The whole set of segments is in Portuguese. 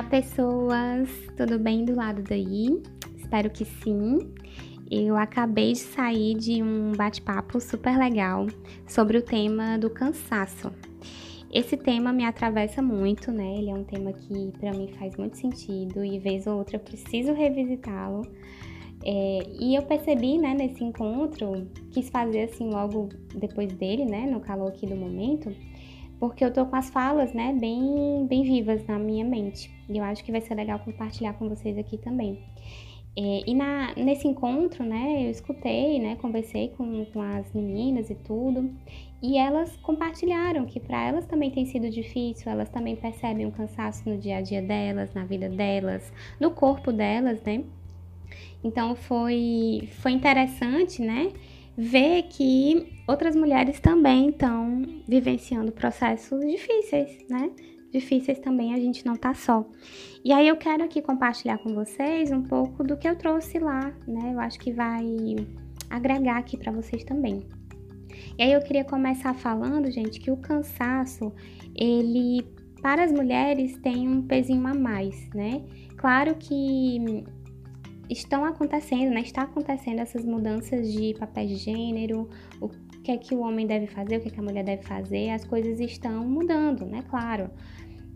Olá, pessoas! Tudo bem do lado daí? Espero que sim. Eu acabei de sair de um bate-papo super legal sobre o tema do cansaço. Esse tema me atravessa muito, né? Ele é um tema que para mim faz muito sentido e vez ou outra eu preciso revisitá-lo. É, e eu percebi, né, nesse encontro, quis fazer assim logo depois dele, né, no calor aqui do momento, porque eu tô com as falas, né, bem, bem vivas na minha mente. E eu acho que vai ser legal compartilhar com vocês aqui também. É, e na, nesse encontro, né, eu escutei, né, conversei com, com as meninas e tudo, e elas compartilharam que para elas também tem sido difícil, elas também percebem um cansaço no dia a dia delas, na vida delas, no corpo delas, né? Então foi, foi interessante, né? Ver que outras mulheres também estão vivenciando processos difíceis, né? Difíceis também, a gente não tá só. E aí eu quero aqui compartilhar com vocês um pouco do que eu trouxe lá, né? Eu acho que vai agregar aqui para vocês também. E aí eu queria começar falando, gente, que o cansaço, ele para as mulheres tem um pezinho a mais, né? Claro que estão acontecendo, né? Está acontecendo essas mudanças de papéis de gênero, o que é que o homem deve fazer, o que é que a mulher deve fazer, as coisas estão mudando, né? Claro.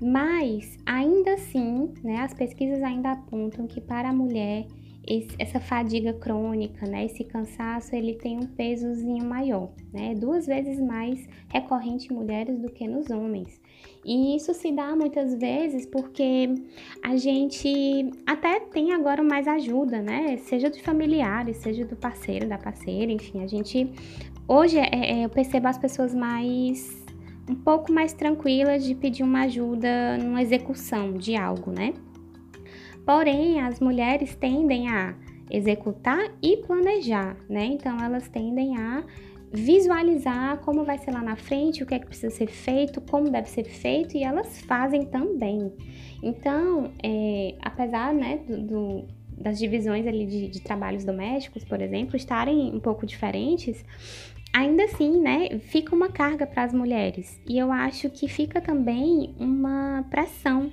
Mas ainda assim, né, as pesquisas ainda apontam que para a mulher esse, essa fadiga crônica, né, esse cansaço, ele tem um pesozinho maior, né, duas vezes mais recorrente em mulheres do que nos homens. E isso se dá muitas vezes porque a gente até tem agora mais ajuda, né, seja de familiares, seja do parceiro, da parceira, enfim, a gente hoje é, é, eu percebo as pessoas mais um pouco mais tranquilas de pedir uma ajuda numa execução de algo, né? Porém, as mulheres tendem a executar e planejar, né? Então, elas tendem a visualizar como vai ser lá na frente, o que é que precisa ser feito, como deve ser feito, e elas fazem também. Então, é, apesar né, do, do, das divisões ali de, de trabalhos domésticos, por exemplo, estarem um pouco diferentes, ainda assim, né, fica uma carga para as mulheres. E eu acho que fica também uma pressão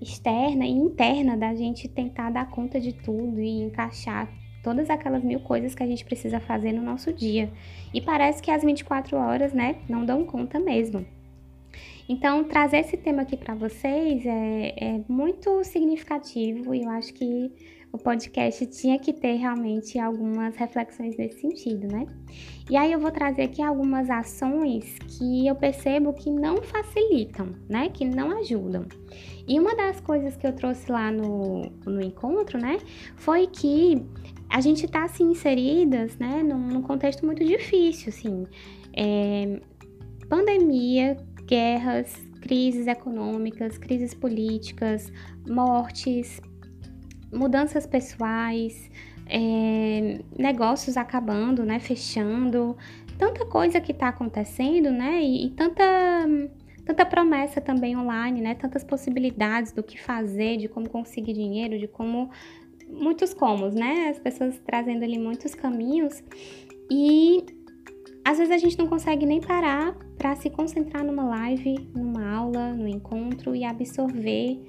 externa e interna da gente tentar dar conta de tudo e encaixar todas aquelas mil coisas que a gente precisa fazer no nosso dia. E parece que as 24 horas, né, não dão conta mesmo. Então, trazer esse tema aqui para vocês é, é, muito significativo e eu acho que o podcast tinha que ter realmente algumas reflexões nesse sentido, né? E aí eu vou trazer aqui algumas ações que eu percebo que não facilitam, né? Que não ajudam. E uma das coisas que eu trouxe lá no, no encontro, né? Foi que a gente tá assim inseridas, né? Num, num contexto muito difícil, assim. É, pandemia, guerras, crises econômicas, crises políticas, mortes, mudanças pessoais, é, negócios acabando, né, fechando, tanta coisa que está acontecendo, né, e, e, tanta tanta promessa também online, né, tantas possibilidades do que fazer, de como conseguir dinheiro, de como muitos comos, né, as pessoas trazendo ali muitos caminhos e às vezes a gente não consegue nem parar para se concentrar numa live, numa aula, no encontro e absorver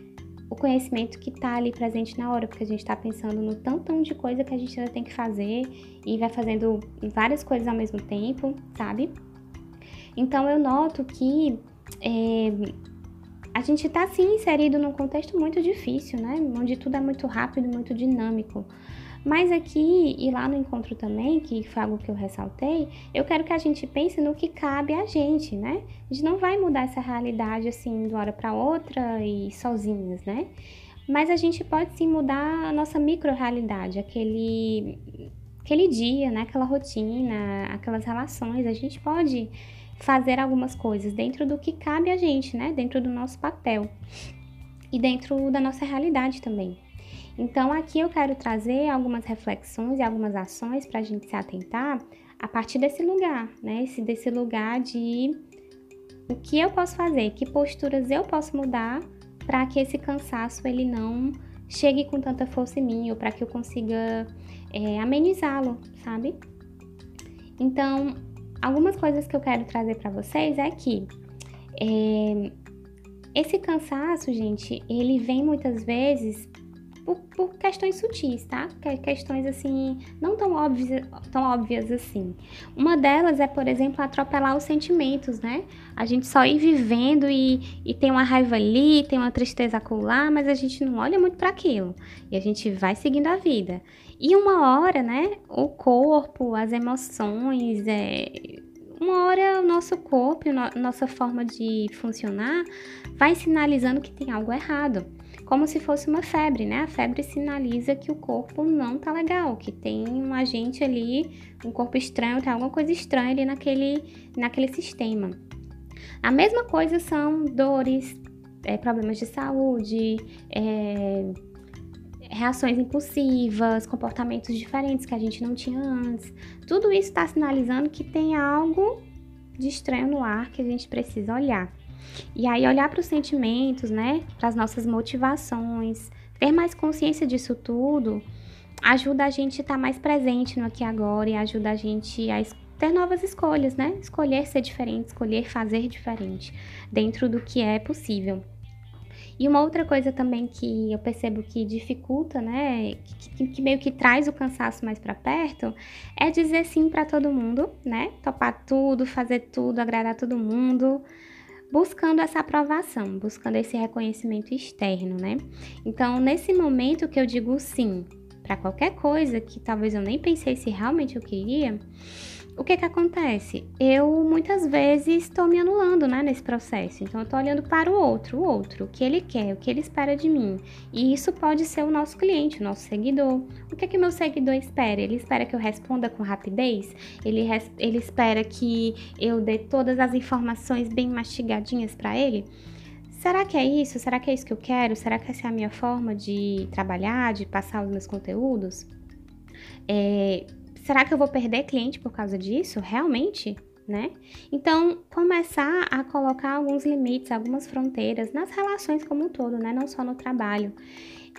o conhecimento que está ali presente na hora, porque a gente está pensando no tantão de coisa que a gente ainda tem que fazer e vai fazendo várias coisas ao mesmo tempo, sabe? Então eu noto que é, a gente está sim inserido num contexto muito difícil, né? Onde tudo é muito rápido, muito dinâmico. Mas aqui e lá no encontro também, que foi algo que eu ressaltei, eu quero que a gente pense no que cabe a gente, né? A gente não vai mudar essa realidade assim de uma hora para outra e sozinhas, né? Mas a gente pode sim mudar a nossa micro-realidade, aquele, aquele dia, né? aquela rotina, aquelas relações. A gente pode fazer algumas coisas dentro do que cabe a gente, né? Dentro do nosso papel e dentro da nossa realidade também. Então, aqui eu quero trazer algumas reflexões e algumas ações para a gente se atentar a partir desse lugar, né? Esse, desse lugar de o que eu posso fazer, que posturas eu posso mudar para que esse cansaço ele não chegue com tanta força em mim ou para que eu consiga é, amenizá-lo, sabe? Então, algumas coisas que eu quero trazer para vocês é que é, esse cansaço, gente, ele vem muitas vezes por, por, questões sutis, tá? Questões assim, não tão óbvias, tão óbvias assim. Uma delas é, por exemplo, atropelar os sentimentos, né? A gente só ir vivendo e, e tem uma raiva ali, tem uma tristeza acolá, mas a gente não olha muito para aquilo. E a gente vai seguindo a vida. E uma hora, né? O corpo, as emoções, é, uma hora o nosso corpo, nossa forma de funcionar vai sinalizando que tem algo errado como se fosse uma febre, né? A febre sinaliza que o corpo não tá legal, que tem um agente ali, um corpo estranho, tem alguma coisa estranha ali naquele, naquele sistema. A mesma coisa são dores, é, problemas de saúde, é, reações impulsivas, comportamentos diferentes que a gente não tinha antes. Tudo isso está sinalizando que tem algo de estranho no ar que a gente precisa olhar. E aí olhar para os sentimentos, né, para as nossas motivações, ter mais consciência disso tudo, ajuda a gente a estar tá mais presente no aqui e agora e ajuda a gente a ter novas escolhas, né? Escolher ser diferente, escolher fazer diferente dentro do que é possível. E uma outra coisa também que eu percebo que dificulta, né, que, que meio que traz o cansaço mais para perto, é dizer sim para todo mundo, né? Topar tudo, fazer tudo, agradar todo mundo buscando essa aprovação, buscando esse reconhecimento externo, né? Então, nesse momento que eu digo sim para qualquer coisa que talvez eu nem pensei se realmente eu queria, o que que acontece? Eu muitas vezes estou me anulando, né, nesse processo. Então eu estou olhando para o outro, o outro, o que ele quer, o que ele espera de mim. E isso pode ser o nosso cliente, o nosso seguidor. O que que meu seguidor espera? Ele espera que eu responda com rapidez? Ele, ele espera que eu dê todas as informações bem mastigadinhas para ele? Será que é isso? Será que é isso que eu quero? Será que essa é a minha forma de trabalhar, de passar os meus conteúdos? É, será que eu vou perder cliente por causa disso? Realmente? Né? Então, começar a colocar alguns limites, algumas fronteiras nas relações como um todo, né? Não só no trabalho.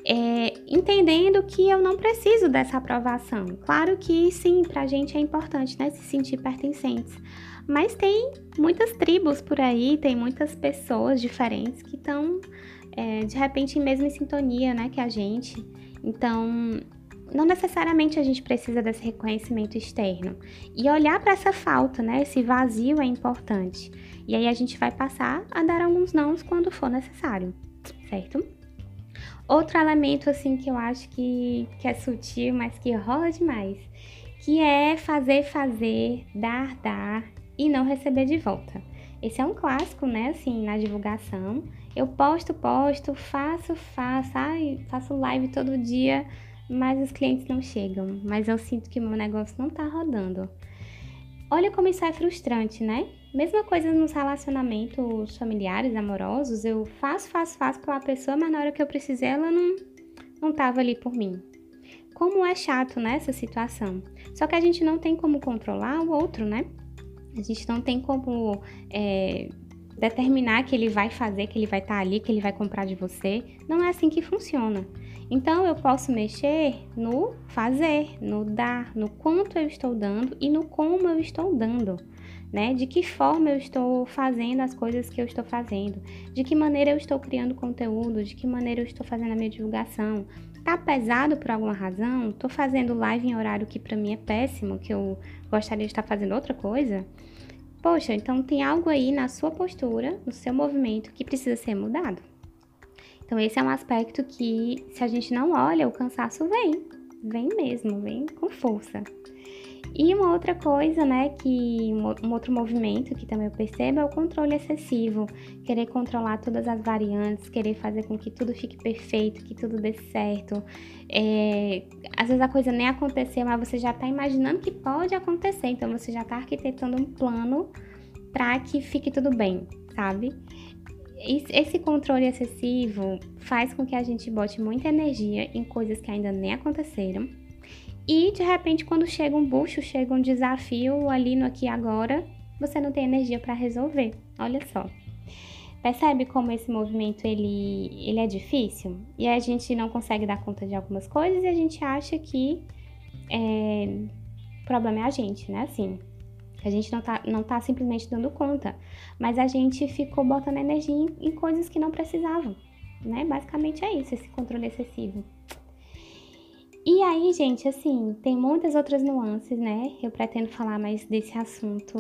É, entendendo que eu não preciso dessa aprovação. Claro que sim, pra gente é importante, né? Se sentir pertencentes. Mas tem muitas tribos por aí, tem muitas pessoas diferentes que estão, é, de repente, mesmo em sintonia, né? Que a gente. Então, não necessariamente a gente precisa desse reconhecimento externo. E olhar para essa falta, né? Esse vazio é importante. E aí a gente vai passar a dar alguns nãos quando for necessário, certo? Outro elemento, assim, que eu acho que, que é sutil, mas que rola demais, que é fazer, fazer, dar, dar e não receber de volta. Esse é um clássico, né, assim, na divulgação. Eu posto, posto, faço, faço, ai, faço live todo dia, mas os clientes não chegam, mas eu sinto que meu negócio não tá rodando. Olha como isso é frustrante, né? Mesma coisa nos relacionamentos familiares, amorosos, eu faço, faço, faço pela pessoa, mas na hora que eu precisei ela não, não tava ali por mim. Como é chato nessa né, situação. Só que a gente não tem como controlar o outro, né? A gente não tem como é, determinar que ele vai fazer, que ele vai estar tá ali, que ele vai comprar de você. Não é assim que funciona. Então eu posso mexer no fazer, no dar, no quanto eu estou dando e no como eu estou dando, né? De que forma eu estou fazendo as coisas que eu estou fazendo, de que maneira eu estou criando conteúdo, de que maneira eu estou fazendo a minha divulgação. Tá pesado por alguma razão? Tô fazendo live em horário que para mim é péssimo, que eu gostaria de estar fazendo outra coisa? Poxa, então tem algo aí na sua postura, no seu movimento que precisa ser mudado. Então, esse é um aspecto que, se a gente não olha, o cansaço vem, vem mesmo, vem com força. E uma outra coisa, né, que um outro movimento que também eu percebo é o controle excessivo, querer controlar todas as variantes, querer fazer com que tudo fique perfeito, que tudo dê certo. É, às vezes a coisa nem aconteceu, mas você já está imaginando que pode acontecer, então você já está arquitetando um plano para que fique tudo bem, sabe? Esse controle excessivo faz com que a gente bote muita energia em coisas que ainda nem aconteceram. E de repente, quando chega um bucho, chega um desafio ali no aqui agora, você não tem energia para resolver. Olha só. Percebe como esse movimento ele, ele é difícil? E a gente não consegue dar conta de algumas coisas e a gente acha que é, o problema é a gente, né? Assim, A gente não tá, não tá simplesmente dando conta, mas a gente ficou botando energia em, em coisas que não precisavam, né? Basicamente é isso, esse controle excessivo. E aí, gente, assim, tem muitas outras nuances, né? Eu pretendo falar mais desse assunto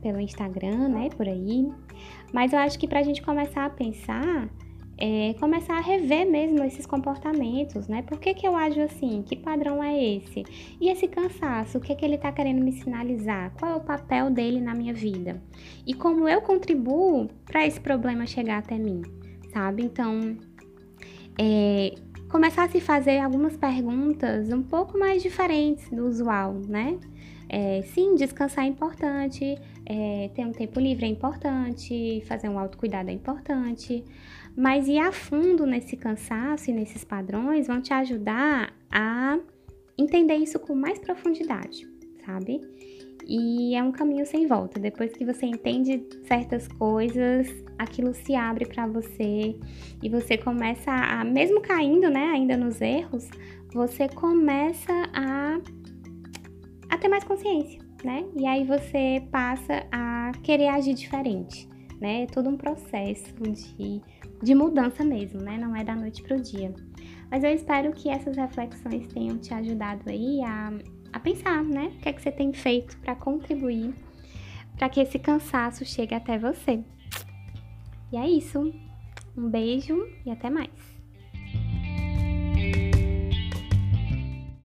pelo Instagram, né? Por aí. Mas eu acho que pra gente começar a pensar, é, começar a rever mesmo esses comportamentos, né? Por que, que eu ajo assim? Que padrão é esse? E esse cansaço, o que, que ele está querendo me sinalizar? Qual é o papel dele na minha vida? E como eu contribuo para esse problema chegar até mim, sabe? Então, é, começar a se fazer algumas perguntas um pouco mais diferentes do usual, né? É, sim, descansar é importante, é, ter um tempo livre é importante, fazer um autocuidado é importante, mas ir a fundo nesse cansaço e nesses padrões vão te ajudar a entender isso com mais profundidade, sabe? E é um caminho sem volta. Depois que você entende certas coisas, aquilo se abre para você e você começa a, mesmo caindo, né, ainda nos erros, você começa a a ter mais consciência, né? E aí você passa a querer agir diferente, né? É todo um processo de, de mudança mesmo, né? Não é da noite pro dia. Mas eu espero que essas reflexões tenham te ajudado aí a, a pensar, né? O que é que você tem feito para contribuir para que esse cansaço chegue até você. E é isso. Um beijo e até mais.